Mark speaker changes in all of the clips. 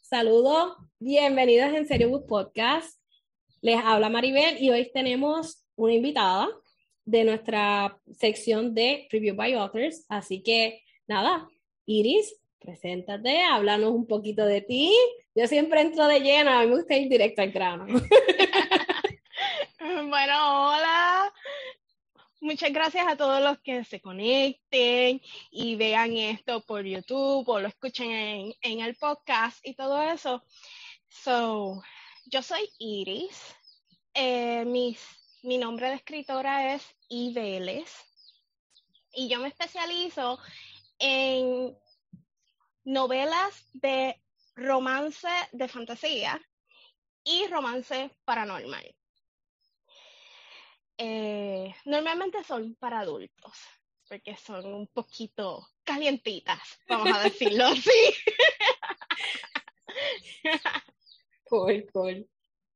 Speaker 1: Saludos, bienvenidos en Serio Book Podcast. Les habla Maribel y hoy tenemos una invitada de nuestra sección de Preview by Authors. Así que nada, Iris, preséntate, háblanos un poquito de ti. Yo siempre entro de lleno, a mí me gusta ir directo al grano.
Speaker 2: bueno, hola, muchas gracias a todos los que se conecten y vean esto por YouTube o lo escuchen en, el podcast y todo eso. So, yo soy Iris. Eh, mi nombre de escritora es Iveles. Y yo me especializo en novelas de romance de fantasía y romance paranormal. Eh, normalmente son para adultos, porque son un poquito calientitas, vamos a decirlo así.
Speaker 1: cool, cool.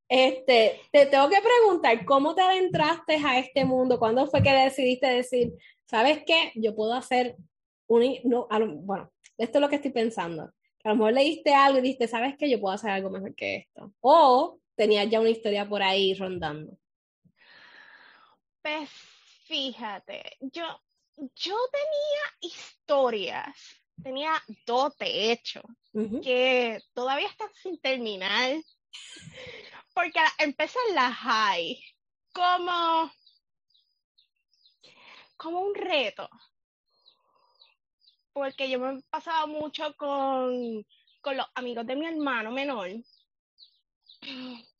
Speaker 1: Este, te tengo que preguntar, ¿cómo te adentraste a este mundo? ¿Cuándo fue que decidiste decir, sabes qué, yo puedo hacer un, no, bueno, esto es lo que estoy pensando. A lo mejor leíste algo y dijiste, sabes qué, yo puedo hacer algo mejor que esto. O tenías ya una historia por ahí rondando.
Speaker 2: Pues fíjate, yo, yo tenía historias, tenía dos de hecho, que todavía están sin terminar, porque empecé en la high como, como un reto, porque yo me pasaba mucho con, con los amigos de mi hermano menor,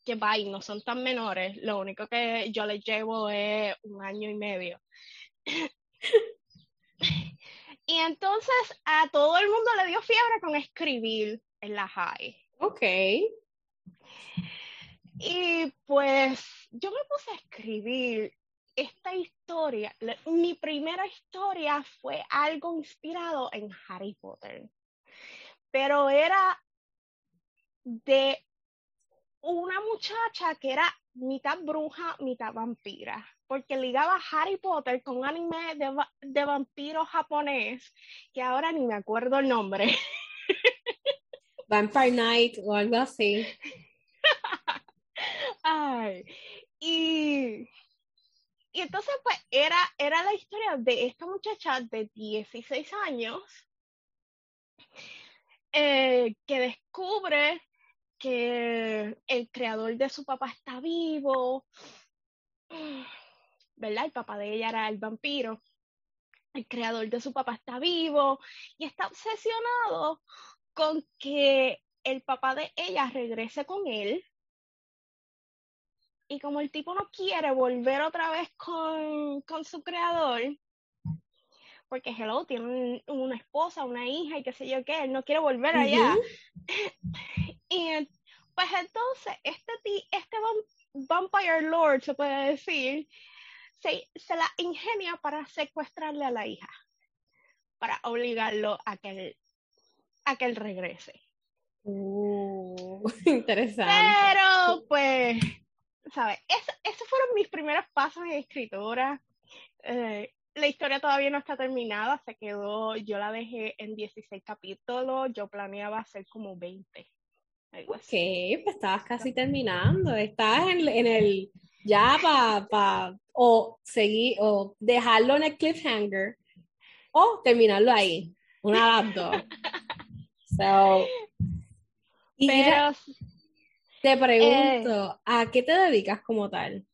Speaker 2: que bye, no son tan menores, lo único que yo les llevo es un año y medio. y entonces a todo el mundo le dio fiebre con escribir en la high.
Speaker 1: Ok.
Speaker 2: Y pues yo me puse a escribir esta historia. Mi primera historia fue algo inspirado en Harry Potter, pero era de una muchacha que era mitad bruja, mitad vampira, porque ligaba Harry Potter con un anime de, de vampiro japonés, que ahora ni me acuerdo el nombre.
Speaker 1: Vampire Night o algo así.
Speaker 2: Ay, y, y entonces pues era, era la historia de esta muchacha de 16 años eh, que descubre que el creador de su papá está vivo, ¿verdad? El papá de ella era el vampiro. El creador de su papá está vivo y está obsesionado con que el papá de ella regrese con él. Y como el tipo no quiere volver otra vez con, su creador, porque hello, tiene una esposa, una hija y qué sé yo qué, él no quiere volver allá. Y pues entonces, este, este Vampire Lord, se puede decir, se, se, la ingenia para secuestrarle a la hija, para obligarlo a que él, a que él regrese.
Speaker 1: Uh, interesante.
Speaker 2: Pero, pues, ¿sabes? esos fueron mis primeros pasos en escritora. Eh, la historia todavía no está terminada, se quedó, yo la dejé en 16 capítulos, yo planeaba hacer como 20.
Speaker 1: Ok, pues estabas casi terminando. Estás en, el ya para pa, o seguir o dejarlo en el cliffhanger o terminarlo ahí. Una de dos. So, Pero, te pregunto, eh, ¿a qué te dedicas como tal?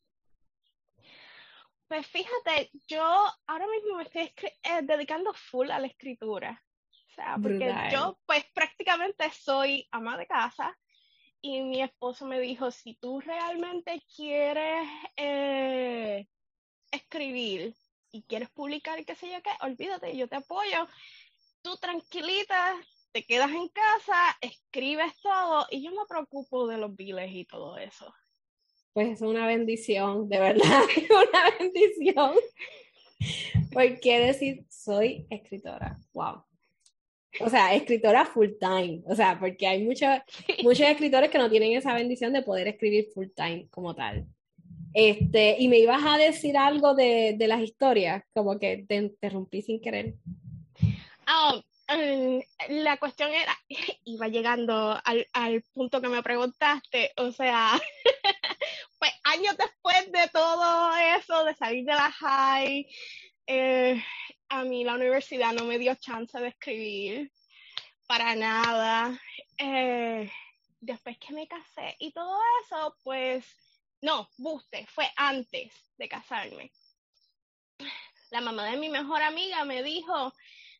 Speaker 2: Pues fíjate, yo ahora mismo me estoy eh, dedicando full a la escritura. Sea, porque yo pues prácticamente soy ama de casa y mi esposo me dijo, si tú realmente quieres eh, escribir y quieres publicar y qué sé yo qué, olvídate, yo te apoyo. Tú tranquilita, te quedas en casa, escribes todo y yo me preocupo de los biles y todo eso.
Speaker 1: Pues es una bendición, de verdad, una bendición. Porque decir, soy escritora, wow. O sea, escritora full time, o sea, porque hay muchos, muchos escritores que no tienen esa bendición de poder escribir full time como tal. Este, y me ibas a decir algo de, de las historias, como que te interrumpí sin querer.
Speaker 2: Mm, la cuestión era, iba llegando al, al, punto que me preguntaste, o sea, pues años después de todo eso, de salir de la high, eh, a mí la universidad no me dio chance de escribir para nada. Eh, después que me casé y todo eso, pues no, Buste, fue antes de casarme. La mamá de mi mejor amiga me dijo,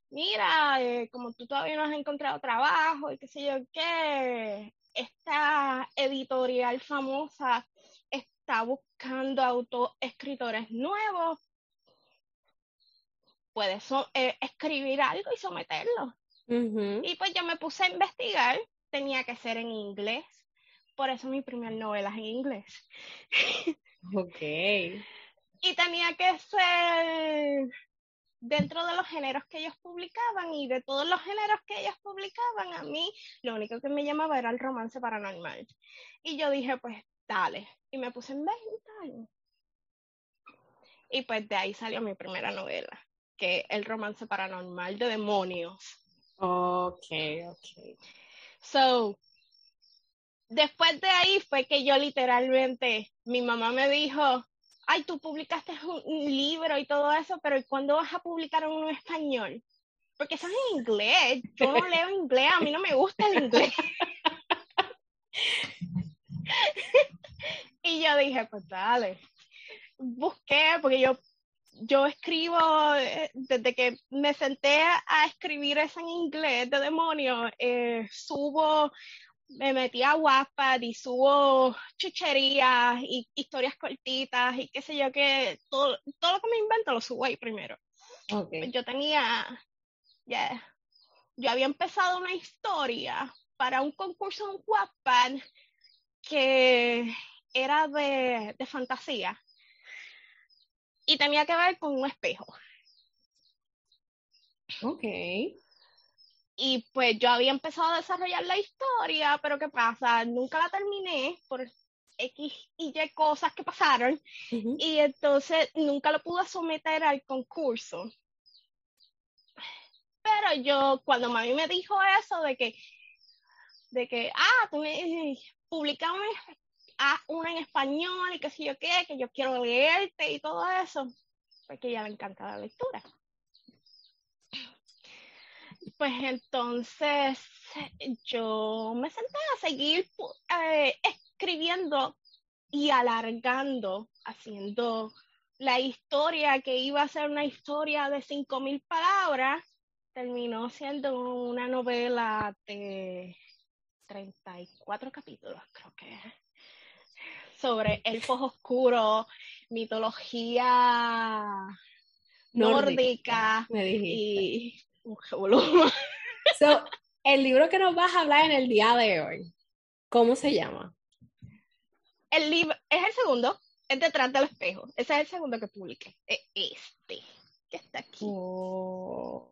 Speaker 2: mira, eh, como tú todavía no has encontrado trabajo y qué sé yo qué, esta editorial famosa está buscando autoescritores nuevos, puedes eh, escribir algo y someterlo. Y pues yo me puse a investigar, tenía que ser en inglés, por eso mi primera novela es en inglés.
Speaker 1: Ok.
Speaker 2: y tenía que ser dentro de los géneros que ellos publicaban y de todos los géneros que ellos publicaban, a mí lo único que me llamaba era el romance paranormal. Y yo dije, pues dale. Y me puse en 20 Y pues de ahí salió mi primera novela, que es el romance paranormal de demonios.
Speaker 1: Ok, ok.
Speaker 2: So, después de ahí fue que yo literalmente, mi mamá me dijo, ay, tú publicaste un, libro y todo eso, pero ¿cuándo vas a publicar uno en español? Porque eso es en inglés, yo no leo inglés, a mí no me gusta el inglés. y yo dije, pues dale, busqué, porque yo, yo escribo, eh, desde que me senté a escribir eso en inglés de demonio, eh, subo me metí a Wattpad y subo chucherías y historias cortitas y qué sé yo, que todo, todo lo que me invento lo subo ahí primero.
Speaker 1: Okay.
Speaker 2: Yo tenía, ya, yo había empezado una historia para un concurso en Wattpad que era de, de fantasía y tenía que ver con un espejo.
Speaker 1: Ok.
Speaker 2: Y pues yo había empezado a desarrollar la historia, pero ¿qué pasa? Nunca la terminé por X y Y cosas que pasaron. Y entonces nunca lo pude someter al concurso. Pero yo, cuando mami me dijo eso de que, de que, ah, tú me publica ah, una en español y qué sé yo qué, que yo quiero leerte y todo eso, pues que ya le encanta la lectura. Pues entonces yo me senté a seguir eh, escribiendo y alargando, haciendo la historia que iba a ser una historia de 5.000 palabras, terminó siendo una novela de 34 capítulos, creo que, sobre elfos oscuros, mitología nórdica, y
Speaker 1: So, el libro que nos vas a hablar en el día de hoy, ¿cómo se llama?
Speaker 2: El libro es el segundo, es detrás del espejo. Ese es el segundo que publiqué. Es este, que está aquí.
Speaker 1: Oh.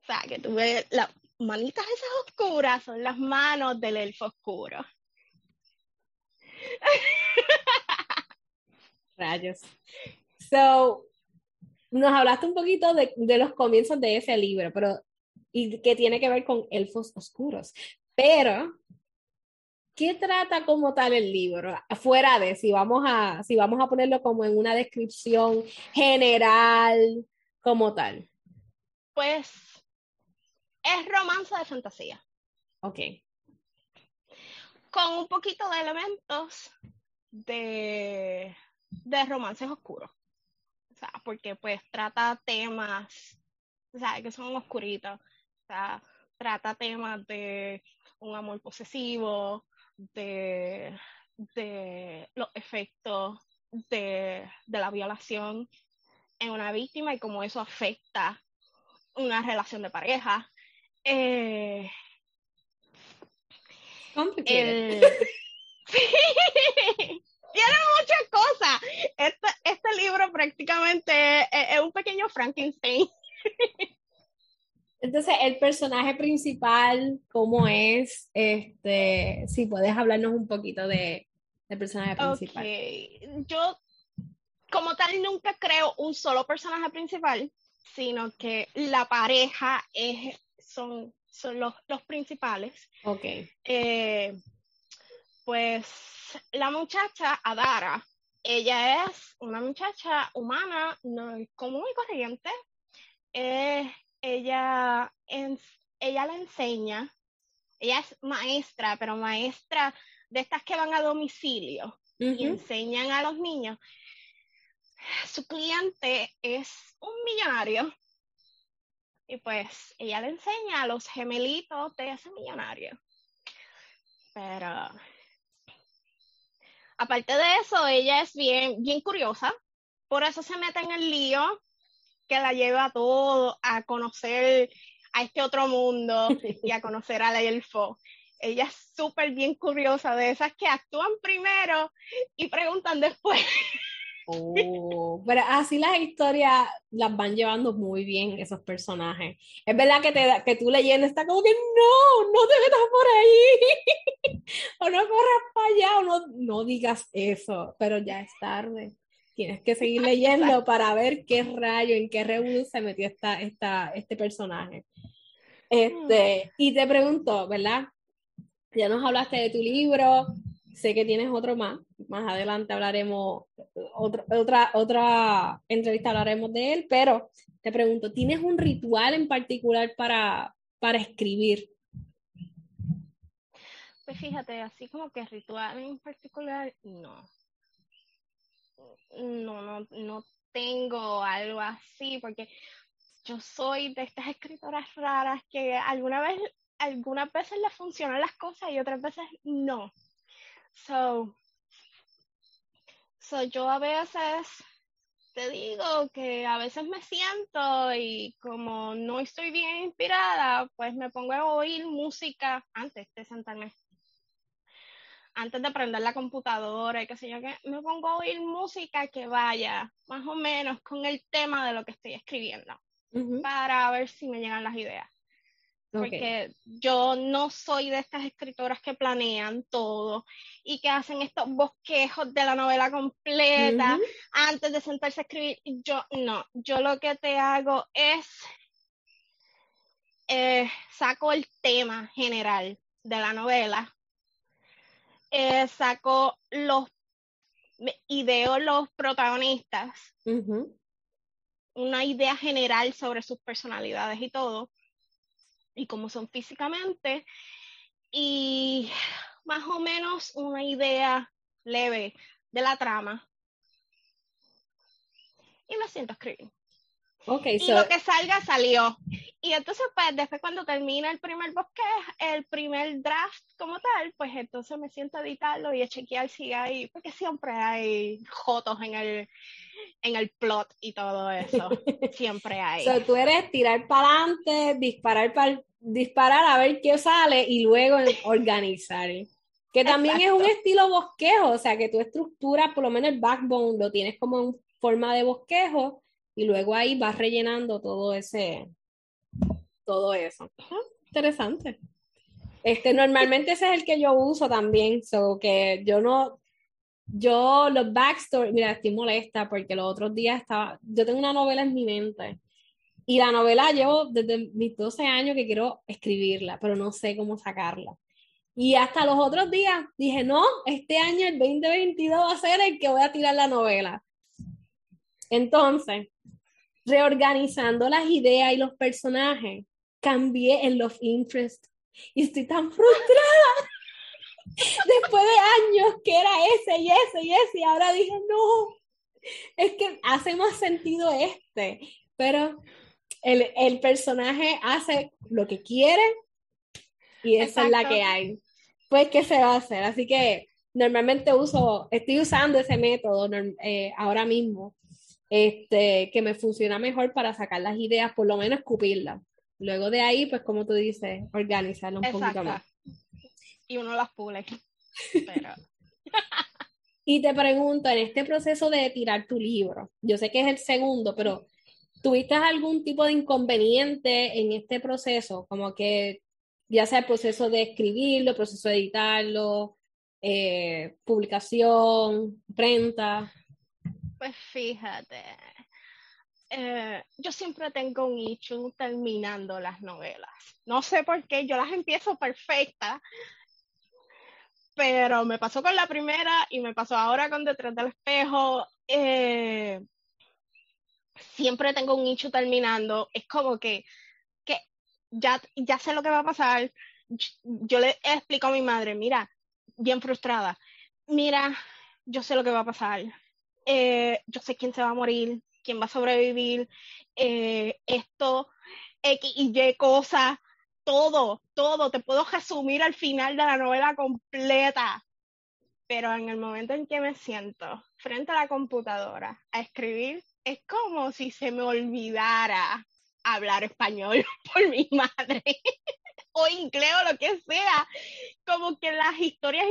Speaker 2: O sea, que tú ves las manitas esas oscuras, son las manos del elfo oscuro.
Speaker 1: Rayos. So, nos hablaste un poquito de, de, los comienzos de ese libro, pero y que tiene que ver con elfos oscuros. Pero, ¿qué trata como tal el libro? Fuera de si vamos a, si vamos a ponerlo como en una descripción general, como tal.
Speaker 2: Pues es romance de fantasía.
Speaker 1: Ok.
Speaker 2: Con un poquito de elementos de, de romances oscuros o sea, porque pues trata temas, o sea, que son oscuritos, o sea, trata temas de un amor posesivo, de, de los efectos de, de la violación en una víctima y cómo eso afecta una relación de pareja. Eh,
Speaker 1: Complicated.
Speaker 2: Tiene muchas cosas. Este, este libro prácticamente es, es un pequeño Frankenstein.
Speaker 1: Entonces, el personaje principal, ¿cómo es? Este, si puedes hablarnos un poquito de, del personaje principal.
Speaker 2: Ok, yo como tal nunca creo un solo personaje principal, sino que la pareja es, son, son los, los principales.
Speaker 1: Ok.
Speaker 2: Eh, pues la muchacha Adara, ella es una muchacha humana, no, común y corriente. Eh, ella, en, ella le enseña, ella es maestra, pero maestra de estas que van a domicilio y enseñan a los niños. Su cliente es un millonario y pues ella le enseña a los gemelitos de ese millonario. Pero aparte de eso, ella es bien, bien curiosa, por eso se mete en el lío que la lleva a todo a conocer a este otro mundo y a conocer al elfo. Ella es súper bien curiosa, de esas que actúan primero y preguntan después.
Speaker 1: Oh, pero así las historias las van llevando muy bien esos personajes. Es verdad que, te, que tú leyendo está como que no, no te metas por ahí, o no corras para allá, o no, no digas eso, pero ya es tarde. Tienes que seguir leyendo para ver qué rayo, en qué revuelo se metió esta, esta, este personaje. Este, y te pregunto, ¿verdad? Ya nos hablaste de tu libro, sé que tienes otro más, más adelante hablaremos, otra, otra, otra entrevista hablaremos de él, pero te pregunto, ¿tienes un ritual en particular para, para escribir?
Speaker 2: Pues fíjate, así como que ritual en particular, no. No, no, no tengo algo así, porque yo soy de estas escritoras raras que alguna vez, algunas veces les funcionan las cosas y otras veces no. So, so yo a veces te digo que a veces me siento y como no estoy bien inspirada, pues me pongo a oír música antes de sentarme antes de prender la computadora y qué sé yo qué, me pongo a oír música que vaya más o menos con el tema de lo que estoy escribiendo para ver si me llegan las ideas. Porque yo no soy de estas escritoras que planean todo y que hacen estos bosquejos de la novela completa antes de sentarse a escribir. Yo no, yo lo que te hago es eh, saco el tema general de la novela, eh, saco los ideo los protagonistas, una idea general sobre sus personalidades y todo, y cómo son físicamente, y más o menos una idea leve de la trama. Y me siento escribir.
Speaker 1: Ok,
Speaker 2: Y
Speaker 1: so,
Speaker 2: lo que salga salió. Y entonces, pues, después cuando termina el primer bosquejo, el primer draft como tal, pues entonces me siento a editarlo y a chequear si hay, porque siempre hay jotos en el, en el plot y todo eso. Siempre hay.
Speaker 1: so tú eres tirar para adelante, disparar para disparar a ver qué sale y luego organizar. Que también es un
Speaker 2: Exacto.
Speaker 1: estilo bosquejo, o sea que tu estructura, por lo menos el backbone, lo tienes como en forma de bosquejo y luego ahí vas rellenando todo ese, todo eso. Interesante. Este, normalmente ese es el que yo uso también, so que yo no, yo los backstory, mira, estoy molesta porque los otros días estaba, yo tengo una novela en mi mente y la novela llevo desde mis 12 años que quiero escribirla, pero no sé cómo sacarla. Y hasta los otros días dije, no, este año, el 2022 va a ser el que voy a tirar la novela. Entonces, reorganizando las ideas y los personajes, cambié el love interest y estoy tan frustrada. Después de años que era ese y ese y ese, y ahora dije, no, es que hace más sentido este, pero el, el personaje hace lo que quiere y esa es la
Speaker 2: Exacto.
Speaker 1: que hay. Pues, ¿qué se va a hacer? Así que normalmente uso, estoy usando ese método eh, ahora mismo, este, que me funciona mejor para sacar las ideas, por lo menos escupirlas. Luego de ahí, pues como tú dices, organizarlo un poquito más.
Speaker 2: Y uno las pule. Pero...
Speaker 1: y te pregunto, en este proceso de tirar tu libro, yo sé que es el segundo, pero ¿tuviste algún tipo de inconveniente en este proceso? Como que ya sea el proceso de escribirlo, el proceso de editarlo, eh, publicación, prenta.
Speaker 2: Pues fíjate, eh, yo siempre tengo un issue terminando las novelas. No sé por qué, yo las empiezo perfectas, pero me pasó con la primera y me pasó ahora con Detrás del Espejo. Eh, siempre tengo un nicho terminando. Es como que, que ya, ya sé lo que va a pasar. Yo, le explico a mi madre, mira, bien frustrada, mira, yo sé lo que va a pasar. Eh, yo sé quién se va a morir, quién va a sobrevivir, eh, esto, X y Y cosas todo, todo, te puedo resumir al final de la novela completa. Pero en el momento en que me siento frente a la computadora a escribir, es como si se me olvidara hablar español por mi madre o inglés o lo que sea. Como que las historias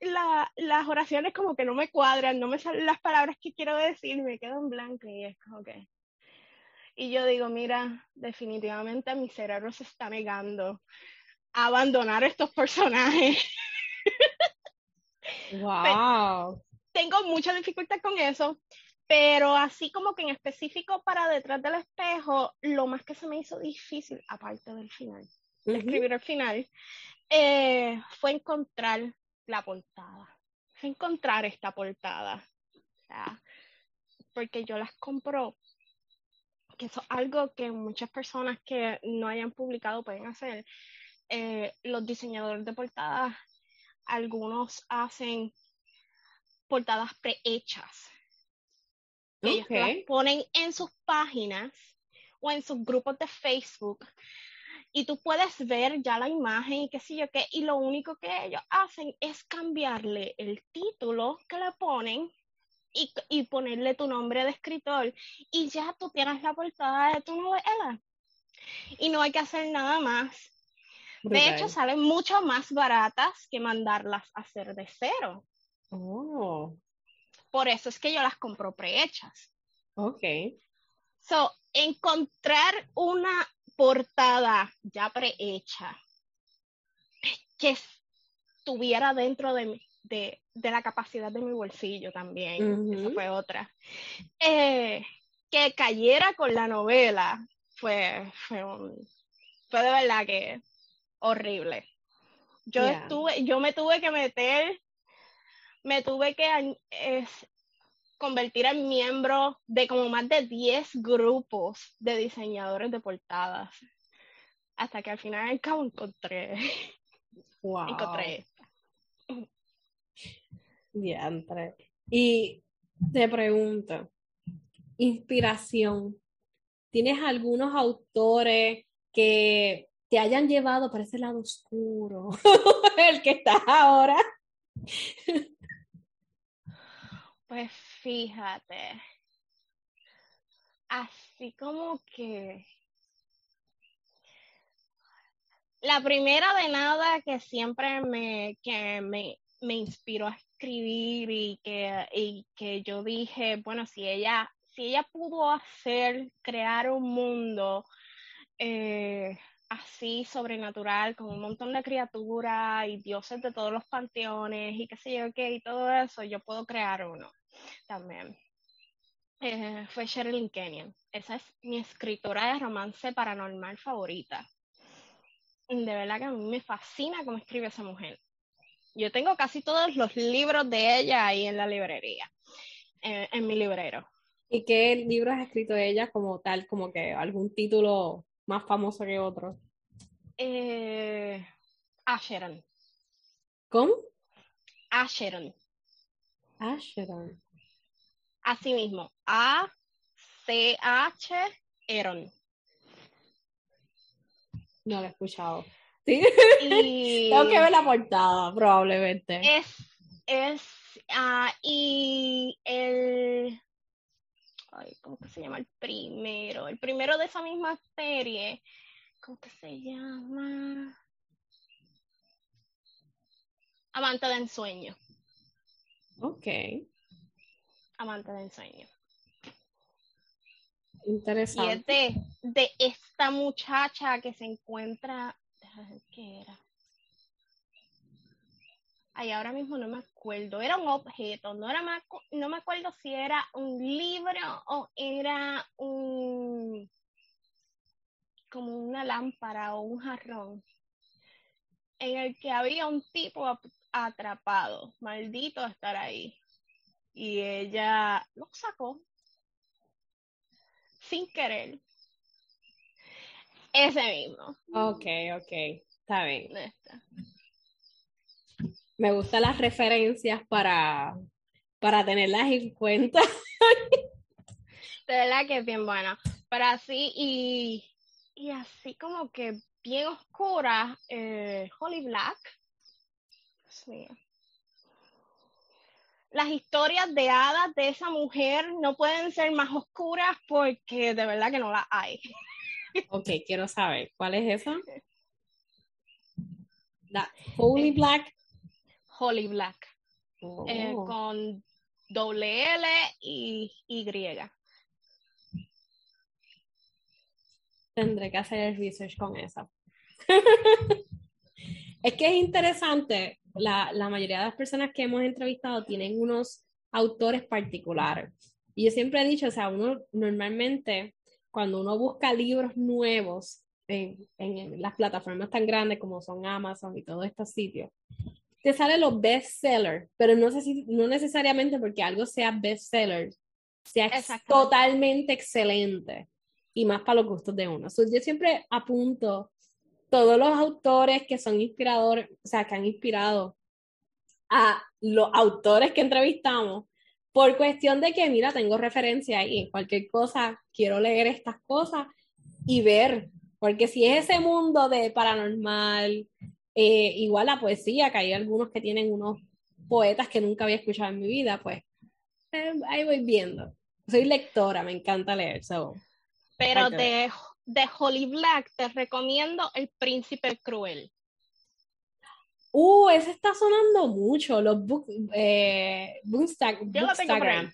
Speaker 2: y las, las oraciones como que no me cuadran, no me salen las palabras que quiero decir, me quedo en blanco y es como que y yo digo, mira, definitivamente mi cerebro se está negando a abandonar estos personajes.
Speaker 1: Wow.
Speaker 2: Tengo mucha dificultad con eso, pero así como que en específico para detrás del espejo, lo más que se me hizo difícil, aparte del final, escribir el final, eh, fue encontrar la portada, fue encontrar esta portada. porque yo las compro que eso es algo que muchas personas que no hayan publicado pueden hacer. Eh, los diseñadores de portadas, algunos hacen portadas prehechas. Ellos las ponen en sus páginas o en sus grupos de Facebook y tú puedes ver ya la imagen y qué sé yo qué, y lo único que ellos hacen es cambiarle el título que le ponen y, ponerle tu nombre de escritor y ya tú tienes la portada de tu novela. Y no hay que hacer nada más. De hecho, salen mucho más baratas que mandarlas a hacer de cero.
Speaker 1: Oh.
Speaker 2: Por eso es que yo las compro prehechas.
Speaker 1: Ok.
Speaker 2: So, encontrar una portada ya prehecha que estuviera dentro de, mí de, la capacidad de mi bolsillo también, esa fue otra. Eh, que cayera con la novela fue, fue, fue de verdad que horrible. Yo estuve, yo me tuve que meter, me tuve que es, convertir en miembro de como más de 10 grupos de diseñadores de portadas. Hasta que al final al cabo encontré. Encontré
Speaker 1: y te pregunto, inspiración. ¿Tienes algunos autores que te hayan llevado para ese lado oscuro, el que estás ahora?
Speaker 2: Pues fíjate, así como que la primera de nada que siempre me, que me, me inspiró a escribir y que, y que yo dije, bueno, si ella, si ella pudo hacer, crear un mundo eh, así sobrenatural, con un montón de criaturas y dioses de todos los panteones y qué sé yo qué, y todo eso, yo puedo crear uno también. Eh, fue Sherilyn Kenyon. Esa es mi escritora de romance paranormal favorita. De verdad que a mí me fascina cómo escribe esa mujer. Yo tengo casi todos los libros de ella ahí en la librería, en, mi librero.
Speaker 1: ¿Y qué libros ha escrito ella como tal, como que algún título más famoso que otro?
Speaker 2: Eh, Asheron.
Speaker 1: ¿Cómo?
Speaker 2: Asheron.
Speaker 1: Asheron.
Speaker 2: Así mismo. A-C-H, Eron.
Speaker 1: No lo he escuchado. Tengo que ver la portada, probablemente.
Speaker 2: Es, es, ah, y el, ay, ¿cómo se llama? El primero, el primero de esa misma serie ¿cómo que se llama? Amante de ensueño.
Speaker 1: Ok.
Speaker 2: Amante de ensueño.
Speaker 1: Interesante.
Speaker 2: Y es de, de esta muchacha que se encuentra. ¿Qué era? Ay, ahora mismo no me acuerdo. Era un objeto. No, era no me acuerdo si era un libro o era un. como una lámpara o un jarrón. En el que había un tipo atrapado. Maldito estar ahí. Y ella lo sacó sin querer. Ese mismo.
Speaker 1: Ok, ok. Está bien. Me gustan las referencias para, para tenerlas en cuenta.
Speaker 2: De verdad que es bien buena. Para así y, y así como que bien oscura, eh, Holly Black. Sí las historias de hadas de esa mujer no pueden ser más oscuras porque de verdad que no las hay.
Speaker 1: Ok, quiero saber, ¿cuál es esa? Holy Black.
Speaker 2: Holy Black. Eh, oh. con doble L y Y.
Speaker 1: Tendré que hacer el research con esa. es que es interesante la, la, mayoría de las personas que hemos entrevistado tienen unos autores particulares. Y yo siempre he dicho, o sea, uno normalmente cuando uno busca libros nuevos en, en las plataformas tan grandes como son Amazon y todos estos sitios, te salen los bestsellers, pero no, sé si, no necesariamente porque algo sea bestseller, sea totalmente excelente y más para los gustos de uno. yo siempre apunto todos los autores que son inspiradores, o sea, que han inspirado a los autores que entrevistamos, por cuestión de que, mira, tengo referencia ahí, en cualquier cosa, quiero leer estas cosas y ver, porque si es ese mundo de paranormal, eh, igual la poesía, que hay algunos que tienen unos poetas que nunca había escuchado en mi vida, pues eh, ahí voy viendo. Soy lectora, me encanta leer. So,
Speaker 2: Pero te de Holly Black, te recomiendo El Príncipe Cruel.
Speaker 1: Uh, ese está sonando mucho, los book, eh, Bookstagram.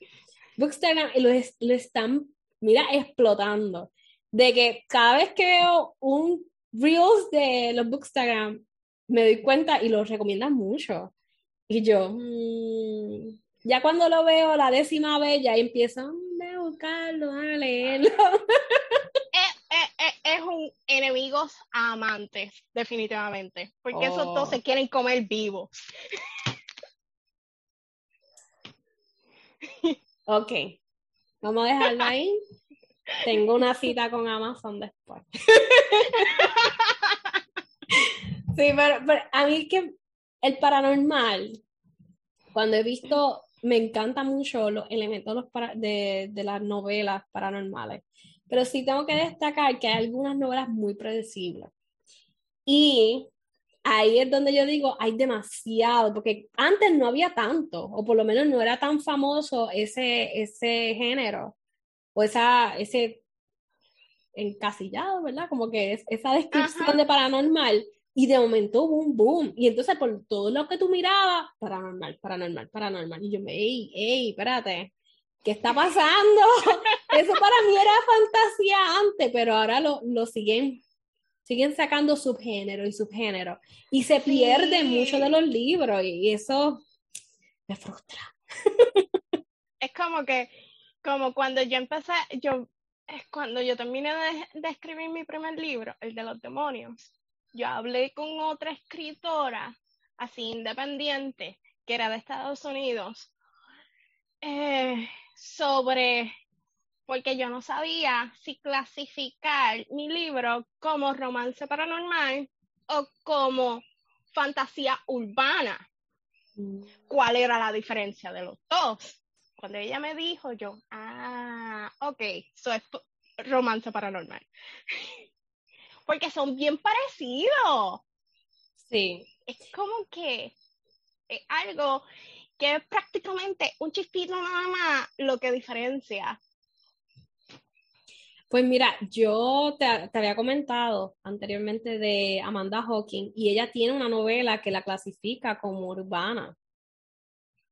Speaker 1: Bookstagram lo, lo están, mira, explotando. De que cada vez que veo un Reels de los Bookstagram, me doy cuenta y lo recomiendan mucho. Y yo, mm, ya cuando lo veo la décima vez, ya empiezo a buscarlo, a leerlo.
Speaker 2: amantes, definitivamente, porque esos dos se oh. quieren comer vivos.
Speaker 1: Ok, vamos a dejarlo ahí. Tengo una cita con Amazon después. Sí, pero, a mí que el paranormal, cuando he visto, me encanta mucho los elementos de, de las novelas paranormales. Pero sí tengo que destacar que hay algunas novelas muy predecibles. Y ahí es donde yo digo, hay demasiado, porque antes no había tanto, o por lo menos no era tan famoso ese, ese género, o esa, ese encasillado, ¿verdad? Como que es esa descripción de paranormal, y de momento hubo un boom, y entonces por todo lo que tú mirabas, paranormal, paranormal, paranormal, y yo me, ey, ey, espérate, ¿qué está pasando? Eso para mí era fantasía antes, pero ahora lo, lo siguen, siguen sacando subgénero y subgénero. Y se pierde mucho de los libros y eso me frustra.
Speaker 2: Es como que, como cuando yo empecé, yo, es cuando yo terminé de, de escribir mi primer libro, el de los demonios, yo hablé con otra escritora, así independiente, que era de Estados Unidos, eh, sobre, porque yo no sabía si clasificar mi libro como romance paranormal o como fantasía urbana. Mm. ¿Cuál era la diferencia de los dos? Cuando ella me dijo, yo, ah, ok, eso es romance paranormal. Porque son bien parecidos.
Speaker 1: Sí.
Speaker 2: Es como que es algo que es prácticamente un chispito nada más lo que diferencia.
Speaker 1: Pues mira, yo te, había comentado anteriormente de Amanda Hawking y ella tiene una novela que la clasifica como urbana.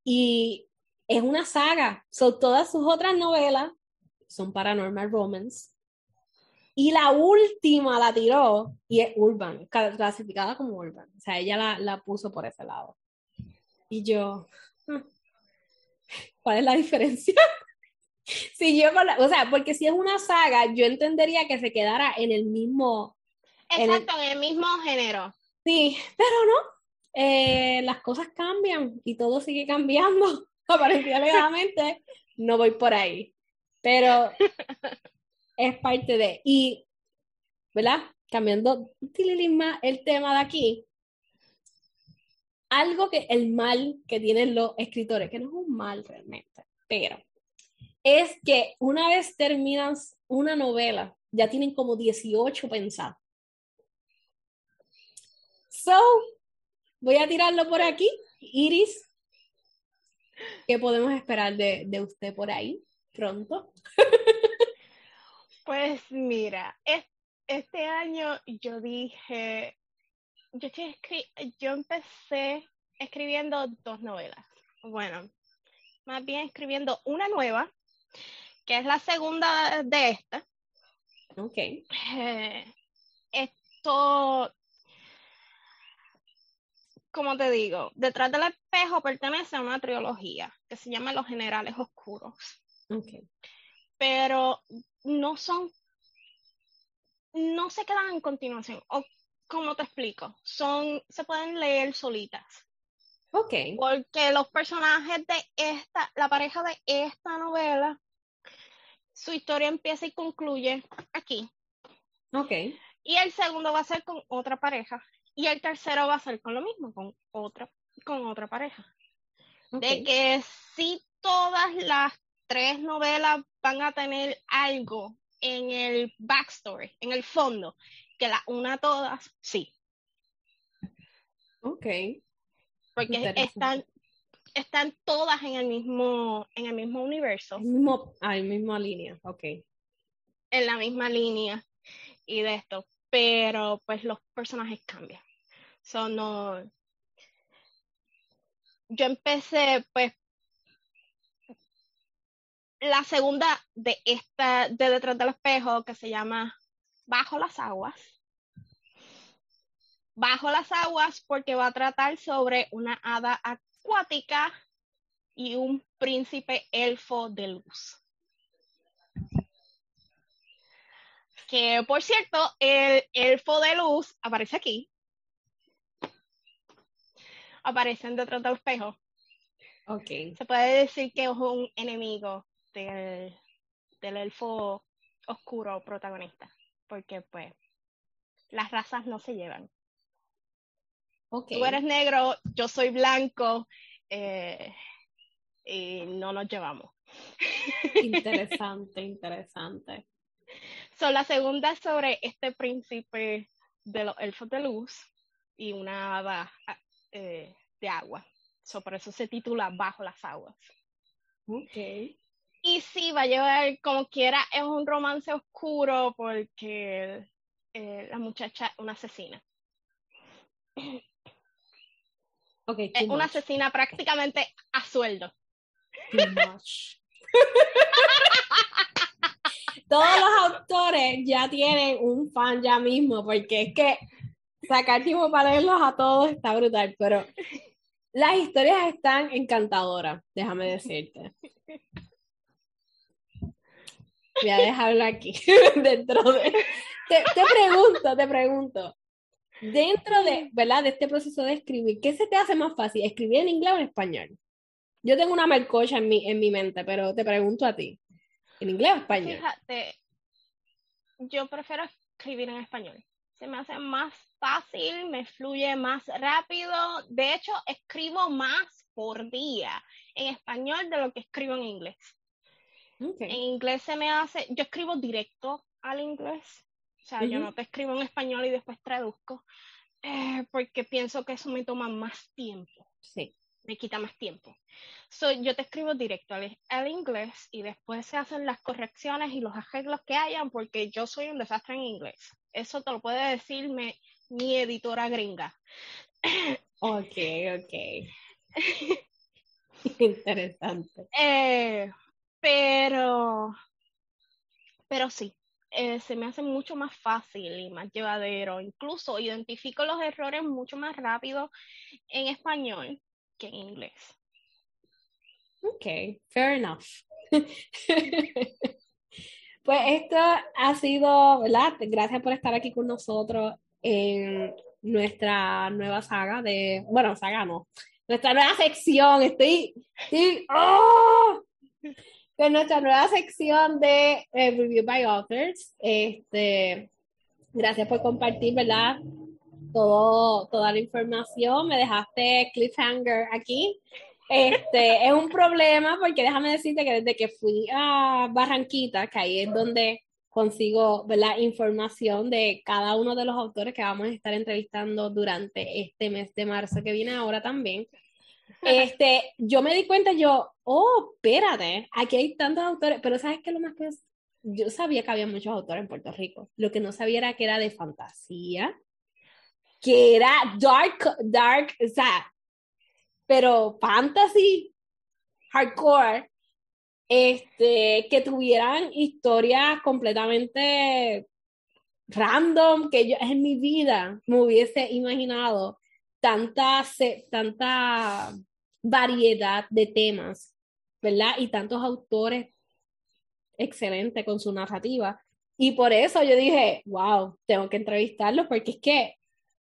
Speaker 1: Y es una saga. Son todas sus otras novelas son paranormal romance. Y la última la tiró y es urban, clasificada como urban. O sea, ella la, la puso por ese lado. Y yo, ¿cuál es la diferencia? si yo, o sea, porque si es una saga, yo entendería que se quedara en el mismo.
Speaker 2: Exacto, en el, mismo género.
Speaker 1: Sí, pero no. Eh, las cosas cambian y todo sigue cambiando. Aparentemente, no voy por ahí. Pero es parte de. Y, ¿verdad? Cambiando más el tema de aquí. Algo que el mal que tienen los escritores, que no es un mal realmente, pero es que una vez terminas una novela, ya tienen como 18 pensados. So, voy a tirarlo por aquí. Iris, ¿qué podemos esperar de, de usted por ahí pronto?
Speaker 2: pues mira, este año yo dije, yo, yo empecé escribiendo dos novelas. Bueno, más bien escribiendo una nueva que es la segunda de esta.
Speaker 1: Ok.
Speaker 2: Eh, esto, como te digo, detrás del espejo pertenece a una trilogía que se llama Los Generales Oscuros.
Speaker 1: Okay.
Speaker 2: Pero no son, no se quedan en continuación. O, ¿Cómo te explico? Son, se pueden leer solitas.
Speaker 1: Ok.
Speaker 2: Porque los personajes de esta, la pareja de esta novela su historia empieza y concluye aquí.
Speaker 1: Ok.
Speaker 2: Y el segundo va a ser con otra pareja. Y el tercero va a ser con lo mismo, con otra, con otra pareja. De que si todas las tres novelas van a tener algo en el backstory, en el fondo, que la una todas, sí.
Speaker 1: Ok.
Speaker 2: Porque están, están todas en el mismo, en el mismo universo.
Speaker 1: El mismo, ah, misma línea, ok.
Speaker 2: En la misma línea y de esto, pero pues los personajes cambian. Son no. Yo empecé, pues, la segunda de esta, de detrás del espejo, que se llama Bajo las aguas. Bajo las aguas porque va a tratar sobre una hada acuática y un príncipe elfo de luz. Que por cierto, el elfo de luz aparece aquí. Aparece detrás del espejo.
Speaker 1: Ok.
Speaker 2: Se puede decir que es un enemigo del, del elfo oscuro protagonista. Porque pues las razas no se llevan.
Speaker 1: Okay.
Speaker 2: Tú eres negro, yo soy blanco eh, y no nos llevamos.
Speaker 1: Interesante, interesante.
Speaker 2: So, la segunda es sobre este príncipe de los elfos de luz y una hada eh, de agua. So, por eso se titula Bajo las aguas.
Speaker 1: Ok.
Speaker 2: Y sí, va a llevar, como quiera, es un romance oscuro porque eh, la muchacha es una asesina.
Speaker 1: Okay,
Speaker 2: es una asesina prácticamente a sueldo.
Speaker 1: Todos los autores ya tienen un fan ya mismo, porque es que sacar tiempo para leerlos a todos está brutal, pero las historias están encantadoras, déjame decirte. Voy a dejarlo aquí, dentro de... te pregunto, te pregunto, dentro de, ¿verdad? De este proceso de escribir, ¿qué se te hace más fácil, escribir en inglés o en español? Yo tengo una melcocha en mi, en mi mente, pero te pregunto a ti, ¿en inglés o español?
Speaker 2: Fíjate, yo prefiero escribir en español. Se me hace más fácil, me fluye más rápido. De hecho, escribo más por día en español de lo que escribo en inglés. En inglés se me hace, yo escribo directo al inglés o sea, yo no te escribo en español y después traduzco, eh, porque pienso que eso me toma más tiempo.
Speaker 1: Sí.
Speaker 2: me quita más tiempo. So, yo te escribo directo al, inglés y después se hacen las correcciones y los arreglos que hayan porque yo soy un desastre en inglés. Eso te lo puede decir mi editora gringa.
Speaker 1: Ok, ok. Interesante.
Speaker 2: Eh, pero, pero sí, eh, se me hace mucho más fácil y más llevadero. Incluso identifico los errores mucho más rápido en español que en inglés.
Speaker 1: Ok, fair enough. pues esto ha sido, ¿verdad? Gracias por estar aquí con nosotros en nuestra nueva saga de, bueno, saga no, nuestra nueva sección. Estoy, estoy ¡oh! Con nuestra nueva sección de eh, Review by Authors. Este, gracias por compartir, ¿verdad? Todo, toda la información. Me dejaste cliffhanger aquí. Este, es un problema porque déjame decirte que desde que fui a Barranquita, que ahí es donde consigo la información de cada uno de los autores que vamos a estar entrevistando durante este mes de marzo que viene ahora también. Este, yo me di cuenta, yo, oh, espérate, aquí hay tantos autores, pero ¿sabes qué lo más que? Yo sabía que había muchos autores en Puerto Rico, lo que no sabía era que era de fantasía, que era dark, dark, o sea, pero fantasy, hardcore, este, que tuvieran historias completamente random, que yo en mi vida me hubiese imaginado tanta, tanta variedad de temas, ¿verdad? Y tantos autores excelentes con su narrativa. Y por eso yo dije, wow, tengo que entrevistarlos porque es que,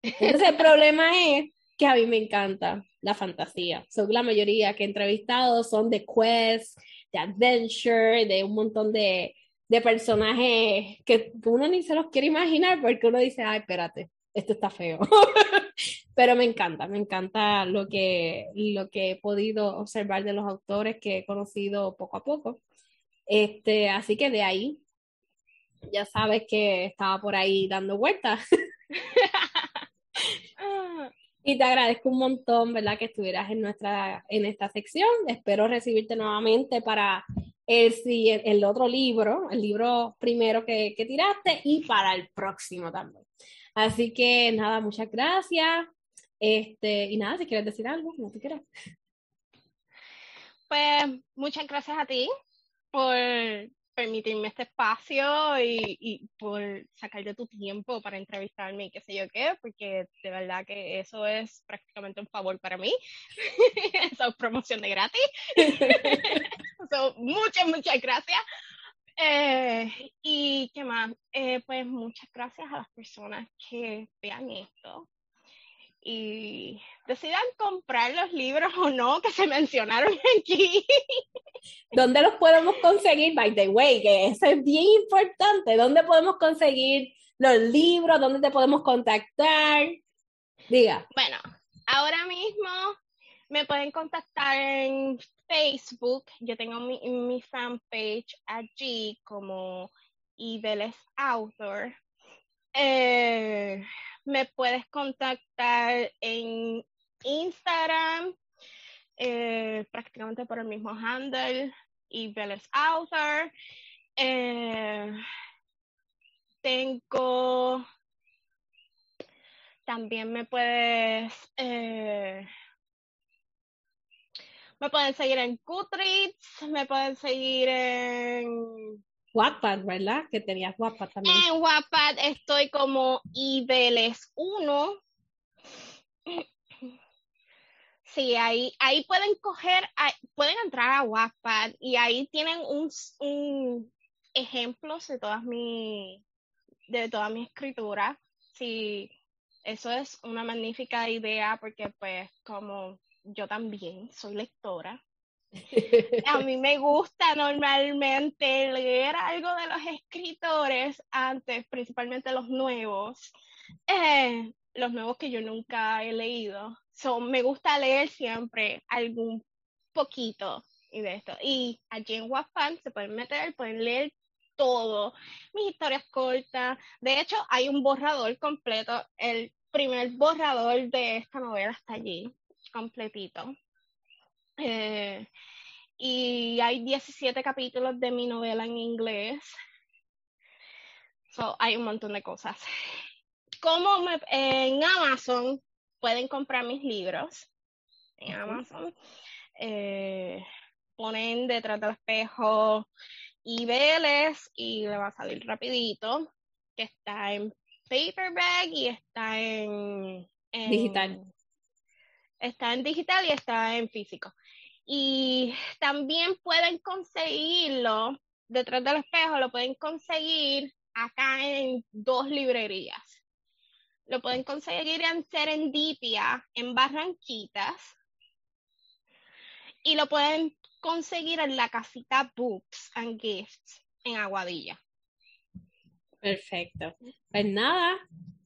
Speaker 1: entonces el problema es que a mí me encanta la fantasía. Son la mayoría que he entrevistado son de Quest, de adventure, de un montón de, de personajes que uno ni se los quiere imaginar porque uno dice, ay, espérate, esto está feo. Pero me encanta, me encanta lo que, lo que he podido observar de los autores que he conocido poco a poco. Este, así que de ahí, ya sabes que estaba por ahí dando vueltas. Y te agradezco un montón, ¿verdad? Que estuvieras en, nuestra, en esta sección. Espero recibirte nuevamente para el, el otro libro, el libro primero que, que tiraste y para el próximo también. Así que nada, muchas gracias. Este, y nada, si quieres decir algo, no te quieras.
Speaker 2: Pues muchas gracias a ti por permitirme este espacio y, por sacar de tu tiempo para entrevistarme y qué sé yo qué, porque de verdad que eso es prácticamente un favor para mí. Esa es promoción de gratis. muchas, muchas gracias. Eh, y qué más, eh, pues muchas gracias a las personas que vean esto y decidan comprar los libros o no que se mencionaron aquí.
Speaker 1: ¿Dónde los podemos conseguir? By the way, que eso es bien importante. ¿Dónde podemos conseguir los libros? ¿Dónde te podemos contactar? Diga.
Speaker 2: Bueno, ahora mismo me pueden contactar en Facebook. Yo tengo mi, mi fanpage allí como Ibeles Author. Eh, me puedes contactar en Instagram, eh, prácticamente por el mismo handle, y Author. Eh, tengo, también me puedes, eh, me pueden seguir en Goodreads, me pueden seguir en
Speaker 1: Wattpad, ¿verdad? Que tenías Wattpad también.
Speaker 2: En Wattpad estoy como Ibeles 1. Sí, ahí, ahí pueden coger, pueden entrar a Wattpad y ahí tienen un, un ejemplos de todas mi, de toda mi escritura. Sí, eso es una magnífica idea porque pues como yo también soy lectora, a mí me gusta normalmente leer algo de los escritores antes, principalmente los nuevos, eh, los nuevos que yo nunca he leído. me gusta leer siempre algún poquito y de esto. Y allí en Wattpad se pueden meter, pueden leer todo, mis historias cortas. De hecho, hay un borrador completo. El primer borrador de esta novela está allí, completito Eh, y hay 17 capítulos de mi novela en inglés. So, hay un montón de cosas. Como en Amazon pueden comprar mis libros. En Amazon. Eh, ponen detrás del espejo y y le va a salir rapidito. Que está en paperback y está en,
Speaker 1: digital.
Speaker 2: Está en digital y está en físico. Y también pueden conseguirlo detrás del espejo, lo pueden conseguir acá en dos librerías. Lo pueden conseguir en Serendipia, en Barranquitas. Y lo pueden conseguir en la casita Books and Gifts en Aguadilla.
Speaker 1: Perfecto. Pues nada,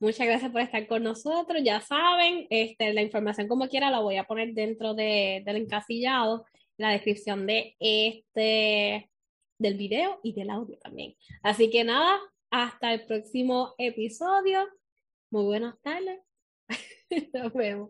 Speaker 1: muchas gracias por estar con nosotros. Ya saben, este, la información como quiera la voy a poner dentro de, del encasillado, la descripción de este, del video y del audio también. Así que nada, hasta el próximo episodio. Muy buenas tardes. Nos vemos.